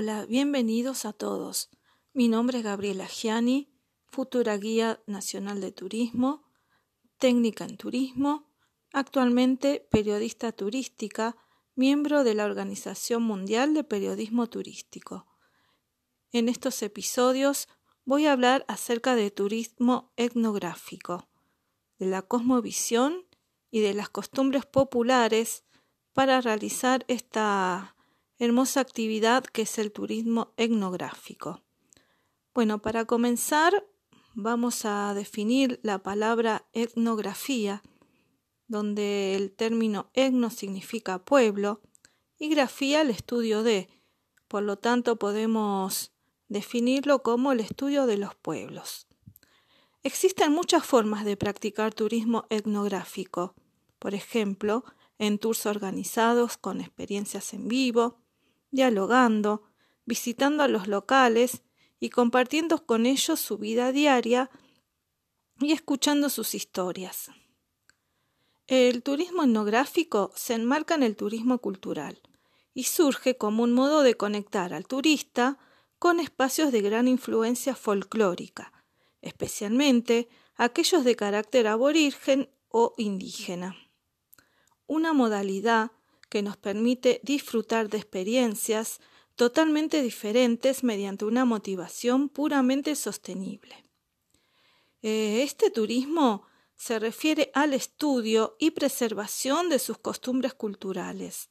Hola, bienvenidos a todos. Mi nombre es Gabriela Gianni, futura guía nacional de turismo, técnica en turismo, actualmente periodista turística, miembro de la Organización Mundial de Periodismo Turístico. En estos episodios voy a hablar acerca de turismo etnográfico, de la cosmovisión y de las costumbres populares para realizar esta hermosa actividad que es el turismo etnográfico. Bueno, para comenzar vamos a definir la palabra etnografía, donde el término etno significa pueblo y grafía el estudio de, por lo tanto podemos definirlo como el estudio de los pueblos. Existen muchas formas de practicar turismo etnográfico, por ejemplo, en tours organizados con experiencias en vivo, dialogando, visitando a los locales y compartiendo con ellos su vida diaria y escuchando sus historias. El turismo etnográfico se enmarca en el turismo cultural y surge como un modo de conectar al turista con espacios de gran influencia folclórica, especialmente aquellos de carácter aborigen o indígena. Una modalidad que nos permite disfrutar de experiencias totalmente diferentes mediante una motivación puramente sostenible. Eh, este turismo se refiere al estudio y preservación de sus costumbres culturales.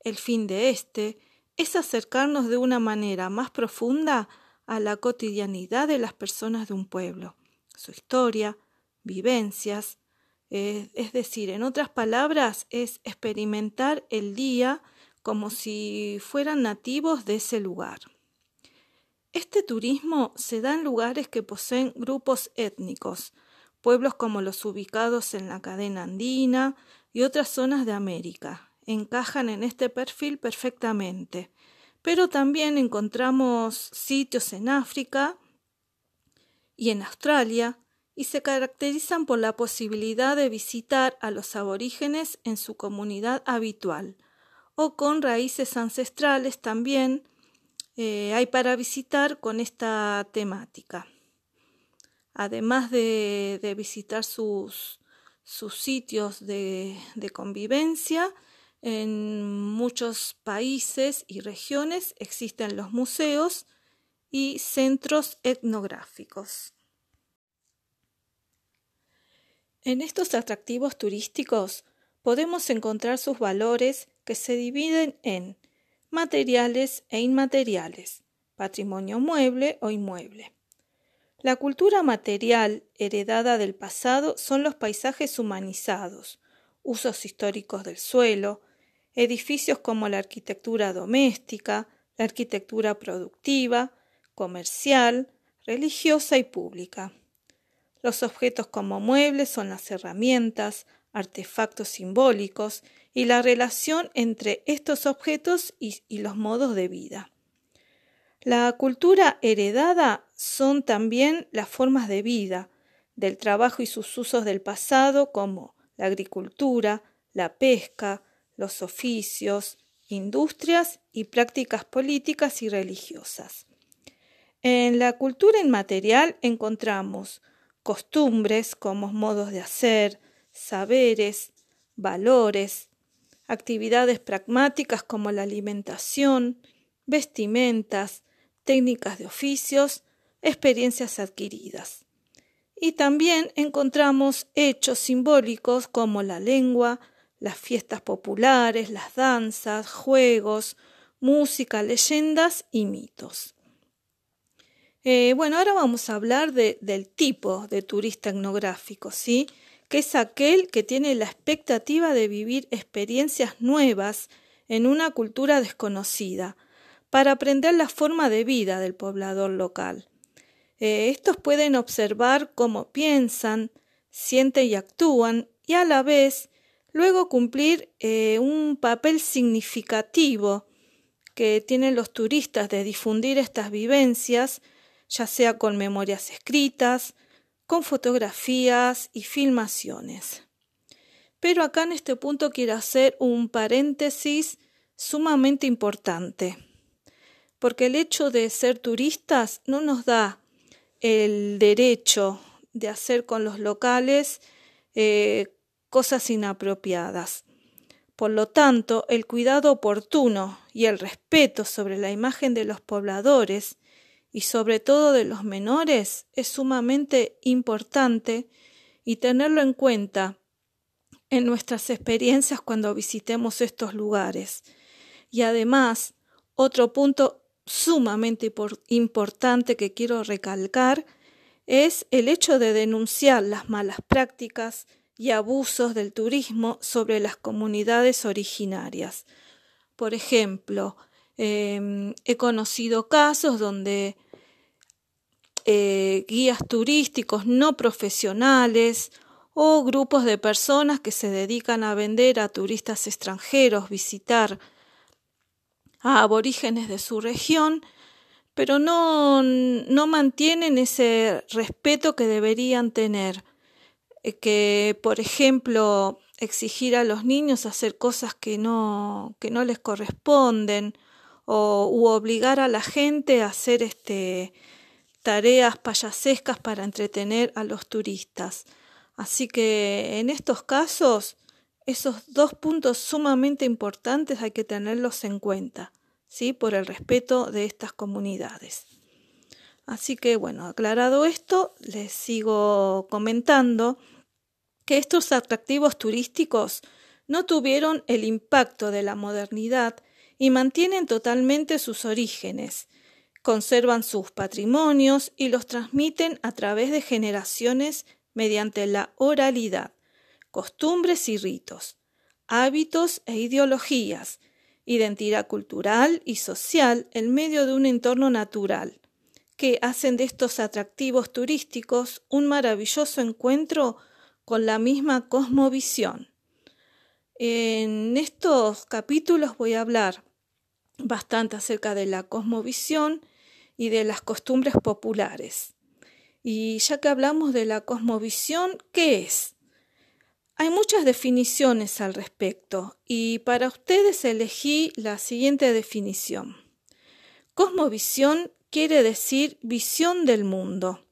El fin de este es acercarnos de una manera más profunda a la cotidianidad de las personas de un pueblo, su historia, vivencias, es decir, en otras palabras, es experimentar el día como si fueran nativos de ese lugar. Este turismo se da en lugares que poseen grupos étnicos, pueblos como los ubicados en la cadena andina y otras zonas de América. Encajan en este perfil perfectamente. Pero también encontramos sitios en África y en Australia y se caracterizan por la posibilidad de visitar a los aborígenes en su comunidad habitual o con raíces ancestrales también eh, hay para visitar con esta temática. Además de, visitar sus, sitios de convivencia, en muchos países y regiones existen los museos y centros etnográficos. En estos atractivos turísticos podemos encontrar sus valores que se dividen en materiales e inmateriales, patrimonio mueble o inmueble. La cultura material heredada del pasado son los paisajes humanizados, usos históricos del suelo, edificios como la arquitectura doméstica, la arquitectura productiva, comercial, religiosa y pública. Los objetos como muebles son las herramientas, artefactos simbólicos y la relación entre estos objetos y, los modos de vida. La cultura heredada son también las formas de vida, del trabajo y sus usos del pasado como la agricultura, la pesca, los oficios, industrias y prácticas políticas y religiosas. En la cultura inmaterial encontramos costumbres como modos de hacer, saberes, valores, actividades pragmáticas como la alimentación, vestimentas, técnicas de oficios, experiencias adquiridas. Y también encontramos hechos simbólicos como la lengua, las fiestas populares, las danzas, juegos, música, leyendas y mitos. Eh, bueno, ahora vamos a hablar del tipo de turista etnográfico, ¿sí? Que es aquel que tiene la expectativa de vivir experiencias nuevas en una cultura desconocida, para aprender la forma de vida del poblador local. Eh, estos pueden observar cómo piensan, sienten y actúan y a la vez luego cumplir eh, un papel significativo que tienen los turistas de difundir estas vivencias ya sea con memorias escritas, con fotografías y filmaciones. Pero acá en este punto quiero hacer un paréntesis sumamente importante. porque el hecho de ser turistas no nos da el derecho de hacer con los locales eh, cosas inapropiadas. Por lo tanto, el cuidado oportuno y el respeto sobre la imagen de los pobladores y sobre todo de los menores es sumamente importante y tenerlo en cuenta en nuestras experiencias cuando visitemos estos lugares. Y además, otro punto sumamente importante que quiero recalcar es el hecho de denunciar las malas prácticas y abusos del turismo sobre las comunidades originarias. Por ejemplo, em, he conocido casos donde eh, guías turísticos no profesionales o grupos de personas que se dedican a vender a turistas extranjeros, visitar a aborígenes de su región, pero no, no mantienen ese respeto que deberían tener, eh, que por ejemplo exigir a los niños hacer cosas que no, que no les corresponden, o obligar a la gente a hacer este tareas payasescas para entretener a los turistas. Así que en estos casos esos dos puntos sumamente importantes hay que tenerlos en cuenta, ¿sí? Por el respeto de estas comunidades. Así que bueno, aclarado esto, les sigo comentando que estos atractivos turísticos no tuvieron el impacto de la modernidad y mantienen totalmente sus orígenes, conservan sus patrimonios y los transmiten a través de generaciones mediante la oralidad costumbres y ritos, hábitos e ideologías, identidad cultural y social en medio de un entorno natural, que hacen de estos atractivos turísticos un maravilloso encuentro con la misma cosmovisión. En estos capítulos voy a hablar bastante acerca de la cosmovisión y de las costumbres populares. Y ya que hablamos de la cosmovisión, ¿qué es? Hay muchas definiciones al respecto y para ustedes elegí la siguiente definición. Cosmovisión quiere decir visión del mundo.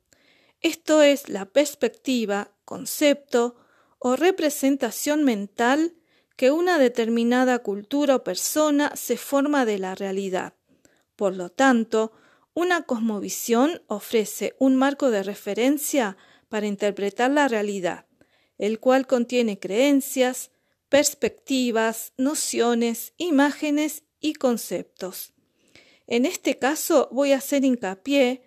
Esto es la perspectiva, concepto o representación mental que una determinada cultura o persona se forma de la realidad. Por lo tanto, una cosmovisión ofrece un marco de referencia para interpretar la realidad el cual contiene creencias, perspectivas, nociones, imágenes y conceptos. En este caso voy a hacer hincapié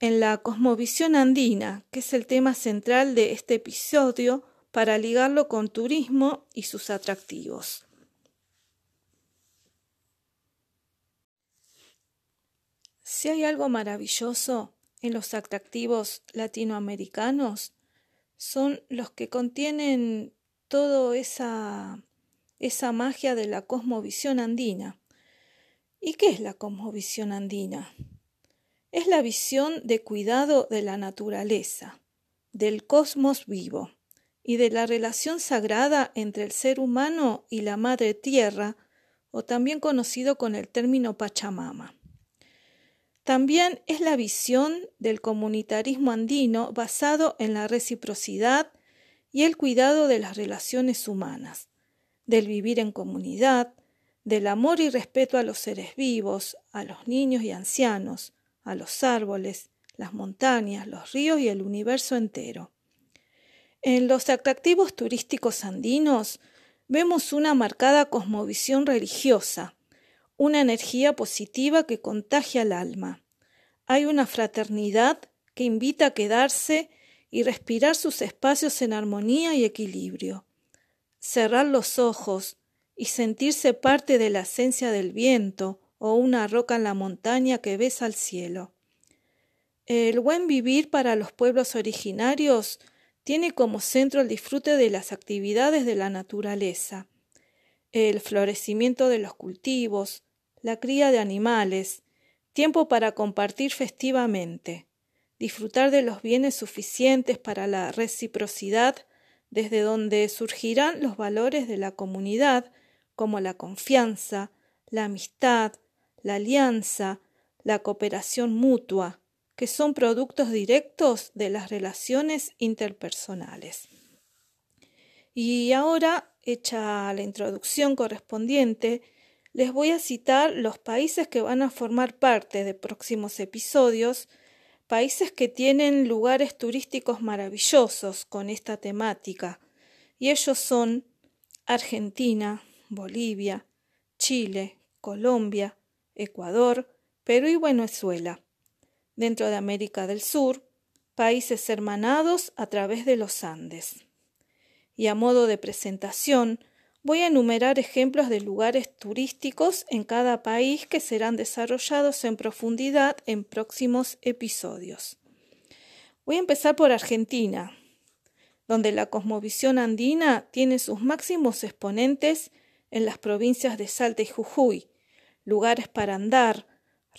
en la cosmovisión andina, que es el tema central de este episodio para ligarlo con turismo y sus atractivos. Si hay algo maravilloso en los atractivos latinoamericanos, son los que contienen toda esa, esa magia de la cosmovisión andina. ¿Y qué es la cosmovisión andina? Es la visión de cuidado de la naturaleza, del cosmos vivo y de la relación sagrada entre el ser humano y la madre tierra, o también conocido con el término Pachamama. También es la visión del comunitarismo andino basado en la reciprocidad y el cuidado de las relaciones humanas, del vivir en comunidad, del amor y respeto a los seres vivos, a los niños y ancianos, a los árboles, las montañas, los ríos y el universo entero. En los atractivos turísticos andinos vemos una marcada cosmovisión religiosa, una energía positiva que contagia al alma. Hay una fraternidad que invita a quedarse y respirar sus espacios en armonía y equilibrio. Cerrar los ojos y sentirse parte de la esencia del viento o una roca en la montaña que besa al cielo. El buen vivir para los pueblos originarios tiene como centro el disfrute de las actividades de la naturaleza, el florecimiento de los cultivos, la cría de animales, tiempo para compartir festivamente, disfrutar de los bienes suficientes para la reciprocidad, desde donde surgirán los valores de la comunidad, como la confianza, la amistad, la alianza, la cooperación mutua, que son productos directos de las relaciones interpersonales. Y ahora, hecha la introducción correspondiente, les voy a citar los países que van a formar parte de próximos episodios, países que tienen lugares turísticos maravillosos con esta temática, y ellos son Argentina, Bolivia, Chile, Colombia, Ecuador, Perú y Venezuela. Dentro de América del Sur, países hermanados a través de los Andes. Y a modo de presentación, Voy a enumerar ejemplos de lugares turísticos en cada país que serán desarrollados en profundidad en próximos episodios. Voy a empezar por Argentina, donde la cosmovisión andina tiene sus máximos exponentes en las provincias de Salta y Jujuy, lugares para andar,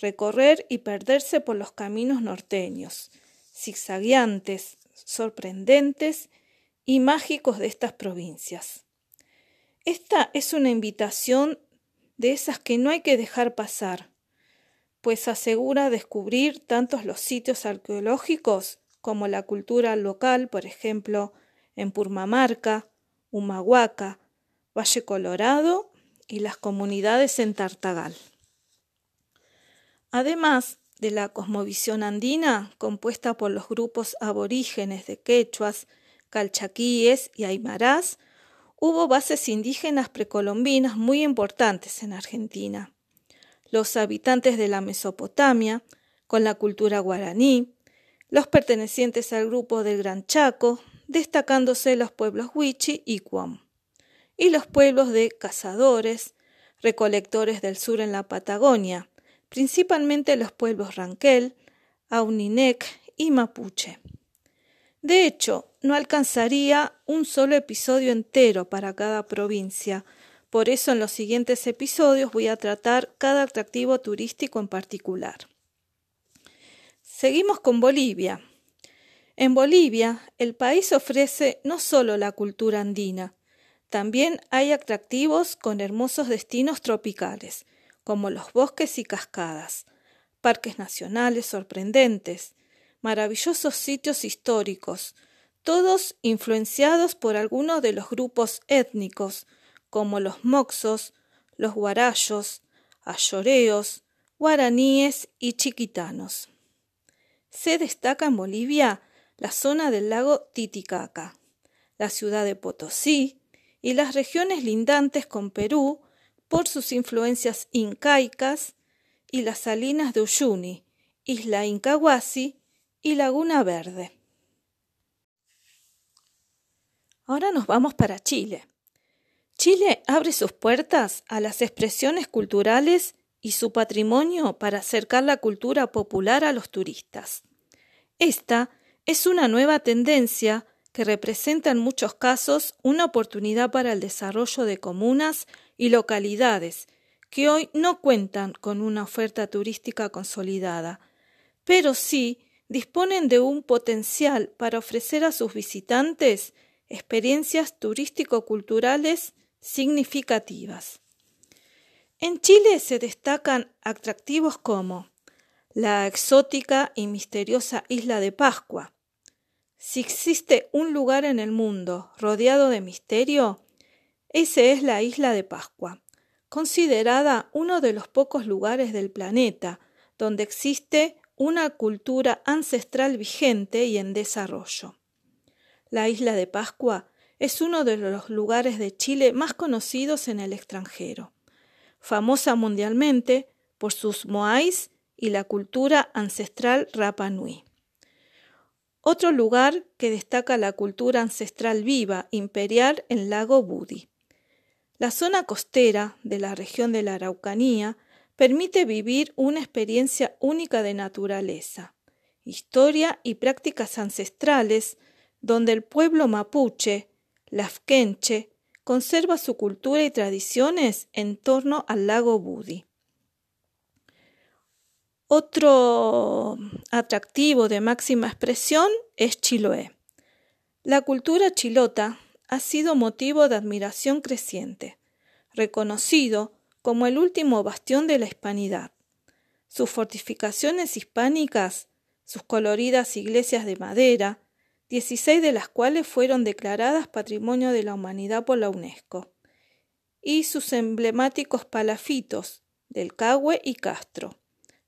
recorrer y perderse por los caminos norteños, zigzagueantes, sorprendentes y mágicos de estas provincias. Esta es una invitación de esas que no hay que dejar pasar, pues asegura descubrir tantos los sitios arqueológicos como la cultura local, por ejemplo, en Purmamarca, Humahuaca, Valle Colorado y las comunidades en Tartagal. Además de la cosmovisión andina, compuesta por los grupos aborígenes de quechuas, calchaquíes y aymarás, hubo bases indígenas precolombinas muy importantes en Argentina. Los habitantes de la Mesopotamia, con la cultura guaraní, los pertenecientes al grupo del Gran Chaco, destacándose los pueblos Huichi y Cuam, y los pueblos de cazadores, recolectores del sur en la Patagonia, principalmente los pueblos Ranquel, Auninec y Mapuche. De hecho, no alcanzaría un solo episodio entero para cada provincia. Por eso en los siguientes episodios voy a tratar cada atractivo turístico en particular. Seguimos con Bolivia. En Bolivia, el país ofrece no solo la cultura andina, también hay atractivos con hermosos destinos tropicales, como los bosques y cascadas, parques nacionales sorprendentes, maravillosos sitios históricos, todos influenciados por algunos de los grupos étnicos, como los moxos, los guarayos, ayoreos, guaraníes y chiquitanos. Se destaca en Bolivia la zona del lago Titicaca, la ciudad de Potosí y las regiones lindantes con Perú por sus influencias incaicas y las salinas de Uyuni, isla Incahuasi y Laguna Verde. Ahora nos vamos para Chile. Chile abre sus puertas a las expresiones culturales y su patrimonio para acercar la cultura popular a los turistas. Esta es una nueva tendencia que representa en muchos casos una oportunidad para el desarrollo de comunas y localidades que hoy no cuentan con una oferta turística consolidada, pero sí disponen de un potencial para ofrecer a sus visitantes experiencias turístico-culturales significativas. En Chile se destacan atractivos como la exótica y misteriosa isla de Pascua. Si existe un lugar en el mundo rodeado de misterio, ese es la isla de Pascua, considerada uno de los pocos lugares del planeta donde existe una cultura ancestral vigente y en desarrollo. La isla de Pascua es uno de los lugares de Chile más conocidos en el extranjero, famosa mundialmente por sus moais y la cultura ancestral Rapa Nui. Otro lugar que destaca la cultura ancestral viva imperial en Lago Budi. La zona costera de la región de la Araucanía permite vivir una experiencia única de naturaleza, historia y prácticas ancestrales donde el pueblo mapuche, lafkenche, conserva su cultura y tradiciones en torno al lago Budi. Otro atractivo de máxima expresión es Chiloé. La cultura chilota ha sido motivo de admiración creciente, reconocido como el último bastión de la hispanidad. sus fortificaciones hispánicas, sus coloridas iglesias de madera, 16 de las cuales fueron declaradas Patrimonio de la Humanidad por la UNESCO, y sus emblemáticos palafitos del Cagüe y Castro.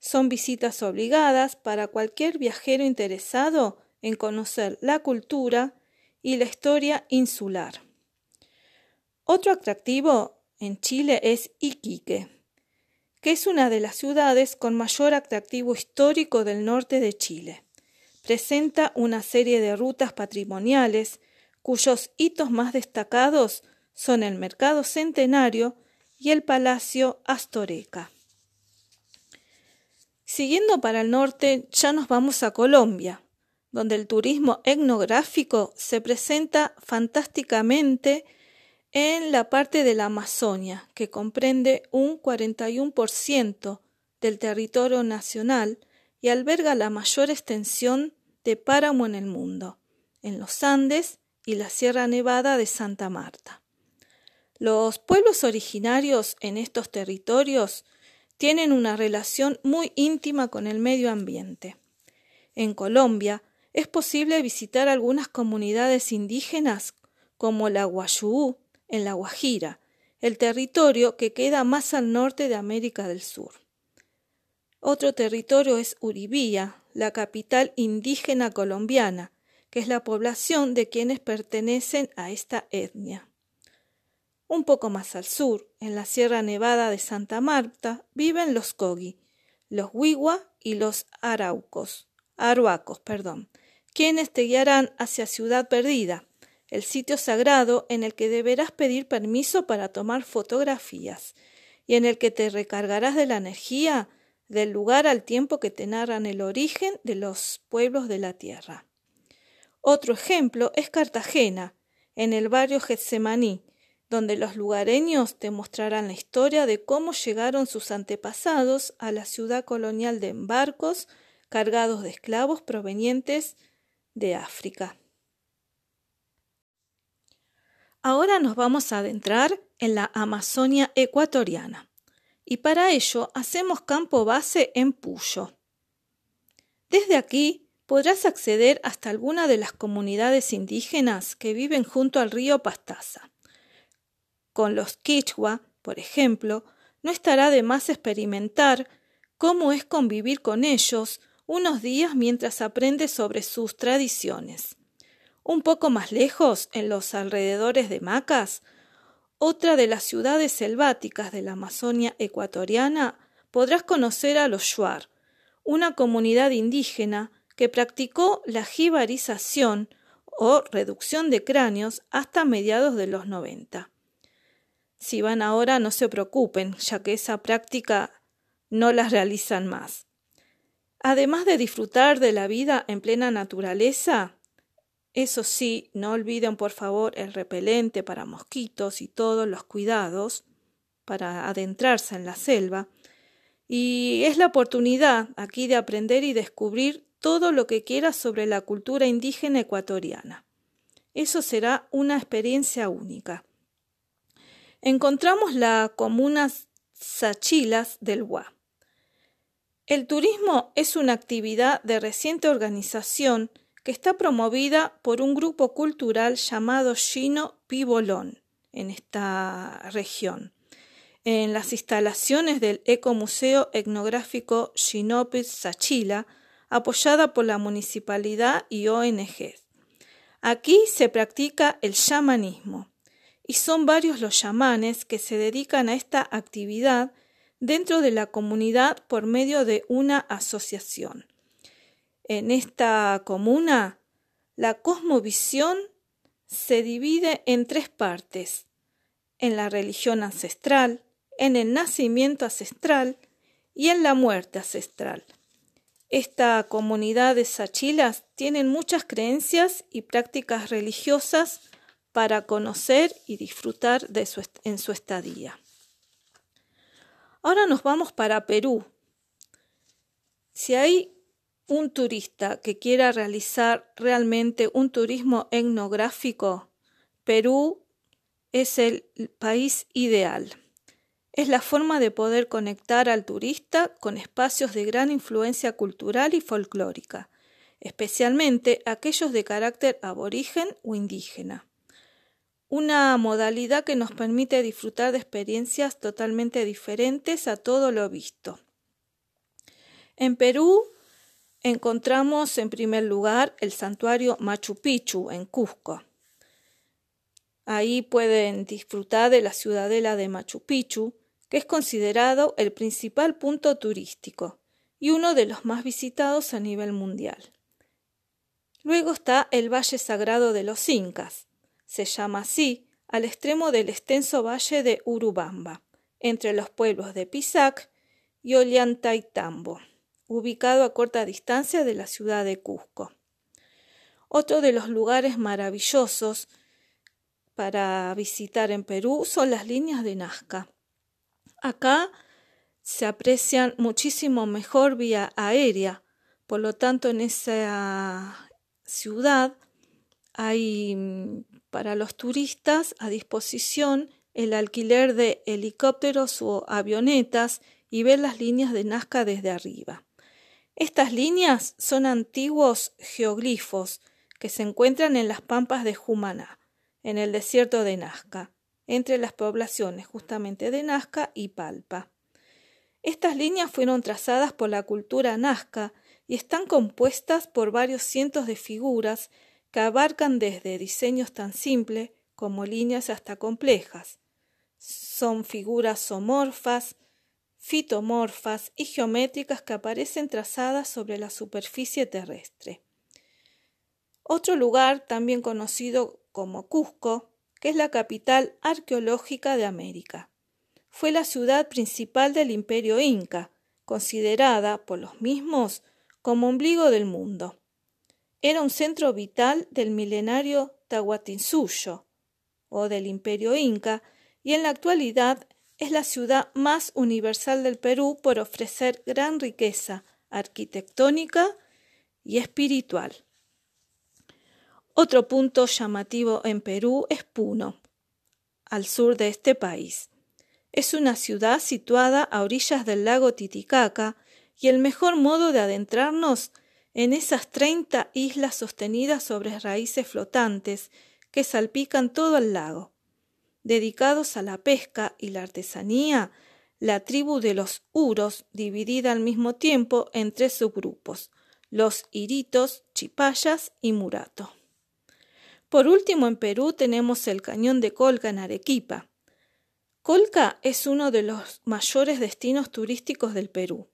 Son visitas obligadas para cualquier viajero interesado en conocer la cultura y la historia insular. Otro atractivo en Chile es Iquique, que es una de las ciudades con mayor atractivo histórico del norte de Chile. Presenta una serie de rutas patrimoniales cuyos hitos más destacados son el Mercado Centenario y el Palacio Astoreca. Siguiendo para el norte, ya nos vamos a Colombia, donde el turismo etnográfico se presenta fantásticamente en la parte de la Amazonia, que comprende un 41% del territorio nacional y alberga la mayor extensión de páramo en el mundo, en los Andes y la Sierra Nevada de Santa Marta. Los pueblos originarios en estos territorios tienen una relación muy íntima con el medio ambiente. En Colombia es posible visitar algunas comunidades indígenas como la Guayú, en la Guajira, el territorio que queda más al norte de América del Sur. Otro territorio es Uribía, la capital indígena colombiana, que es la población de quienes pertenecen a esta etnia. Un poco más al sur, en la Sierra Nevada de Santa Marta, viven los Kogi, los Wiwa y los Araucos, Aruacos, perdón, quienes te guiarán hacia Ciudad Perdida, el sitio sagrado en el que deberás pedir permiso para tomar fotografías y en el que te recargarás de la energía del lugar al tiempo que te narran el origen de los pueblos de la tierra. Otro ejemplo es Cartagena, en el barrio Getsemaní, donde los lugareños te mostrarán la historia de cómo llegaron sus antepasados a la ciudad colonial de barcos cargados de esclavos provenientes de África. Ahora nos vamos a adentrar en la Amazonia ecuatoriana y para ello hacemos campo base en Puyo. Desde aquí podrás acceder hasta alguna de las comunidades indígenas que viven junto al río Pastaza. Con los Quichua, por ejemplo, no estará de más experimentar cómo es convivir con ellos unos días mientras aprendes sobre sus tradiciones. Un poco más lejos, en los alrededores de Macas, otra de las ciudades selváticas de la Amazonia ecuatoriana, podrás conocer a los Shuar, una comunidad indígena que practicó la jibarización o reducción de cráneos hasta mediados de los 90. Si van ahora no se preocupen, ya que esa práctica no la realizan más. Además de disfrutar de la vida en plena naturaleza, eso sí, no olviden por favor el repelente para mosquitos y todos los cuidados para adentrarse en la selva. Y es la oportunidad aquí de aprender y descubrir todo lo que quieras sobre la cultura indígena ecuatoriana. Eso será una experiencia única. Encontramos la comuna Sachilas del Hua. El turismo es una actividad de reciente organización que está promovida por un grupo cultural llamado Chino Pibolón en esta región, en las instalaciones del Ecomuseo Etnográfico Chinopis Sachila, apoyada por la municipalidad y ONG. Aquí se practica el chamanismo y son varios los chamanes que se dedican a esta actividad dentro de la comunidad por medio de una asociación en esta comuna, la cosmovisión se divide en tres partes, en la religión ancestral, en el nacimiento ancestral y en la muerte ancestral. Esta comunidad de sachilas tienen muchas creencias y prácticas religiosas para conocer y disfrutar de su en su estadía. Ahora nos vamos para Perú. Si hay un turista que quiera realizar realmente un turismo etnográfico, Perú es el país ideal. es la forma de poder conectar al turista con espacios de gran influencia cultural y folclórica, especialmente aquellos de carácter aborigen o indígena. Una modalidad que nos permite disfrutar de experiencias totalmente diferentes a todo lo visto. En Perú encontramos en primer lugar el santuario Machu Picchu en Cusco. Ahí pueden disfrutar de la ciudadela de Machu Picchu, que es considerado el principal punto turístico y uno de los más visitados a nivel mundial. Luego está el Valle Sagrado de los Incas. Se llama así al extremo del extenso valle de Urubamba, entre los pueblos de Pisac y Ollantaytambo, ubicado a corta distancia de la ciudad de Cusco. Otro de los lugares maravillosos para visitar en Perú son las líneas de Nazca. Acá se aprecian muchísimo mejor vía aérea, por lo tanto en esa ciudad hay mm, para los turistas a disposición el alquiler de helicópteros o avionetas y ver las líneas de Nazca desde arriba. Estas líneas son antiguos geoglifos que se encuentran en las pampas de Jumaná en el desierto de Nazca, entre las poblaciones justamente de Nazca y Palpa. Estas líneas fueron trazadas por la cultura nazca y están compuestas por varios cientos de figuras que abarcan desde diseños tan simples como líneas hasta complejas. Son figuras somorfas, fitomorfas y geométricas que aparecen trazadas sobre la superficie terrestre. Otro lugar, también conocido como Cusco, que es la capital arqueológica de América. Fue la ciudad principal del imperio inca, considerada por los mismos como ombligo del mundo. Era un centro vital del milenario Tahuatinsuyo, o del imperio inca, y en la actualidad es la ciudad más universal del Perú por ofrecer gran riqueza arquitectónica y espiritual. Otro punto llamativo en Perú es Puno, al sur de este país. Es una ciudad situada a orillas del lago Titicaca y el mejor modo de adentrarnos en esas treinta islas sostenidas sobre raíces flotantes que salpican todo el lago. Dedicados a la pesca y la artesanía, la tribu de los Uros, dividida al mismo tiempo en tres subgrupos, los Iritos, Chipayas y Murato. Por último, en Perú tenemos el cañón de Colca en Arequipa. Colca es uno de los mayores destinos turísticos del Perú,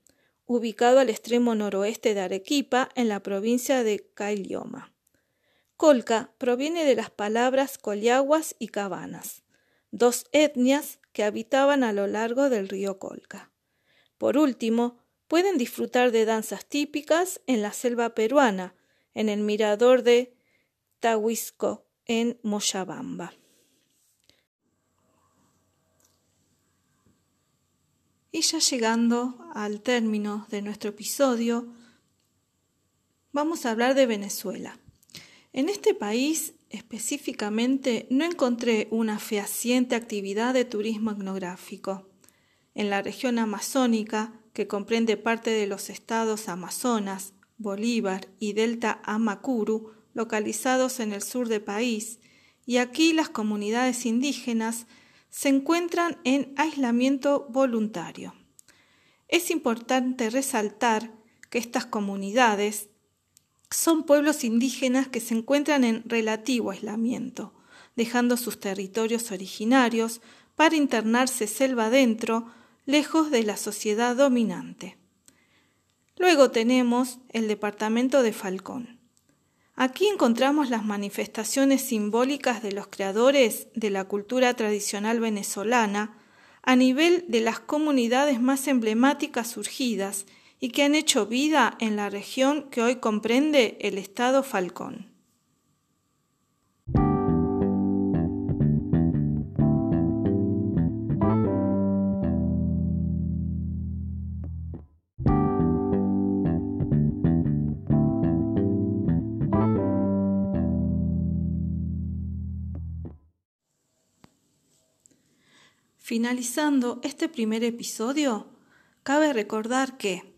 ubicado al extremo noroeste de Arequipa, en la provincia de Caylloma. Colca proviene de las palabras Collaguas y Cabanas, dos etnias que habitaban a lo largo del río Colca. Por último, pueden disfrutar de danzas típicas en la selva peruana, en el mirador de Tahuisco en Moyabamba. Y ya llegando al término de nuestro episodio, vamos a hablar de Venezuela. En este país específicamente no encontré una fehaciente actividad de turismo etnográfico. En la región amazónica, que comprende parte de los estados Amazonas, Bolívar y Delta Amacuru, localizados en el sur del país, y aquí las comunidades indígenas se encuentran en aislamiento voluntario. Es importante resaltar que estas comunidades son pueblos indígenas que se encuentran en relativo aislamiento, dejando sus territorios originarios para internarse selva adentro, lejos de la sociedad dominante. Luego tenemos el departamento de Falcón. Aquí encontramos las manifestaciones simbólicas de los creadores de la cultura tradicional venezolana a nivel de las comunidades más emblemáticas surgidas y que han hecho vida en la región que hoy comprende el estado Falcón. Finalizando este primer episodio, cabe recordar que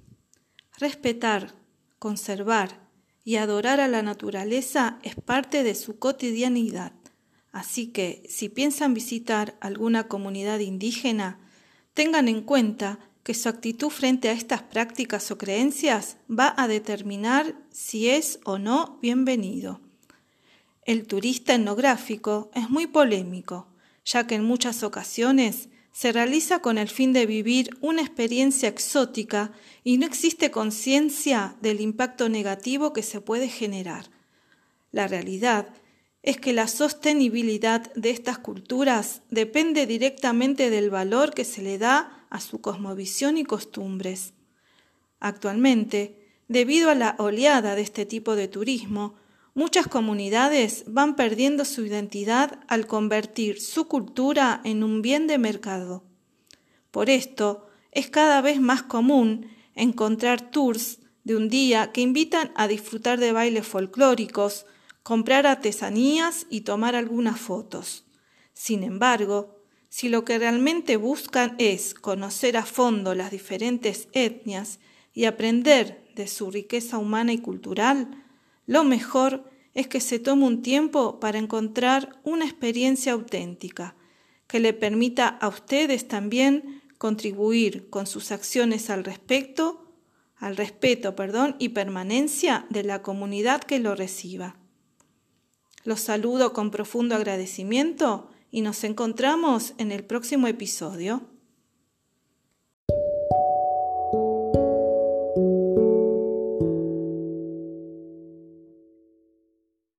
respetar, conservar y adorar a la naturaleza es parte de su cotidianidad. Así que, si piensan visitar alguna comunidad indígena, tengan en cuenta que su actitud frente a estas prácticas o creencias va a determinar si es o no bienvenido. El turista etnográfico es muy polémico, ya que en muchas ocasiones se realiza con el fin de vivir una experiencia exótica y no existe conciencia del impacto negativo que se puede generar. La realidad es que la sostenibilidad de estas culturas depende directamente del valor que se le da a su cosmovisión y costumbres. Actualmente, debido a la oleada de este tipo de turismo, muchas comunidades van perdiendo su identidad al convertir su cultura en un bien de mercado. Por esto, es cada vez más común encontrar tours de un día que invitan a disfrutar de bailes folclóricos, comprar artesanías y tomar algunas fotos. Sin embargo, si lo que realmente buscan es conocer a fondo las diferentes etnias y aprender de su riqueza humana y cultural, lo mejor es que se tome un tiempo para encontrar una experiencia auténtica que le permita a ustedes también contribuir con sus acciones al respecto, al respeto, perdón, y permanencia de la comunidad que lo reciba. Los saludo con profundo agradecimiento y nos encontramos en el próximo episodio.